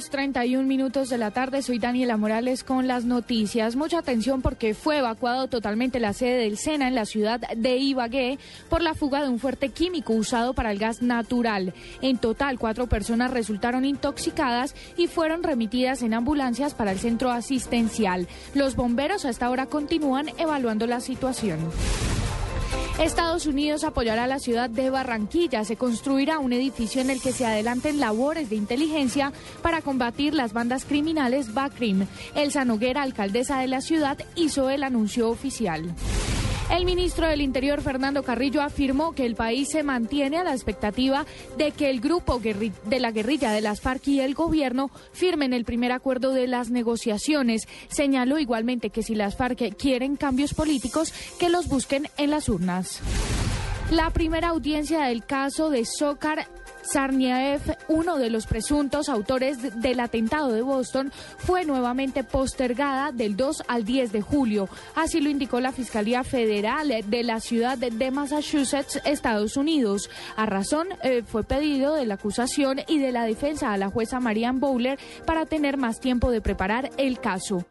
2.31 minutos de la tarde, soy Daniela Morales con las noticias. Mucha atención porque fue evacuado totalmente la sede del SENA en la ciudad de Ibagué por la fuga de un fuerte químico usado para el gas natural. En total, cuatro personas resultaron intoxicadas y fueron remitidas en ambulancias para el centro asistencial. Los bomberos hasta ahora continúan evaluando la situación. Estados Unidos apoyará a la ciudad de Barranquilla. Se construirá un edificio en el que se adelanten labores de inteligencia para combatir las bandas criminales Bacrim. Elsa Noguera, alcaldesa de la ciudad, hizo el anuncio oficial. El ministro del Interior, Fernando Carrillo, afirmó que el país se mantiene a la expectativa de que el grupo de la guerrilla de las FARC y el gobierno firmen el primer acuerdo de las negociaciones. Señaló igualmente que si las FARC quieren cambios políticos, que los busquen en las urnas. La primera audiencia del caso de Zócar Sarniaev, uno de los presuntos autores del atentado de Boston, fue nuevamente postergada del 2 al 10 de julio. Así lo indicó la Fiscalía Federal de la ciudad de Massachusetts, Estados Unidos. A razón eh, fue pedido de la acusación y de la defensa a la jueza Marianne Bowler para tener más tiempo de preparar el caso.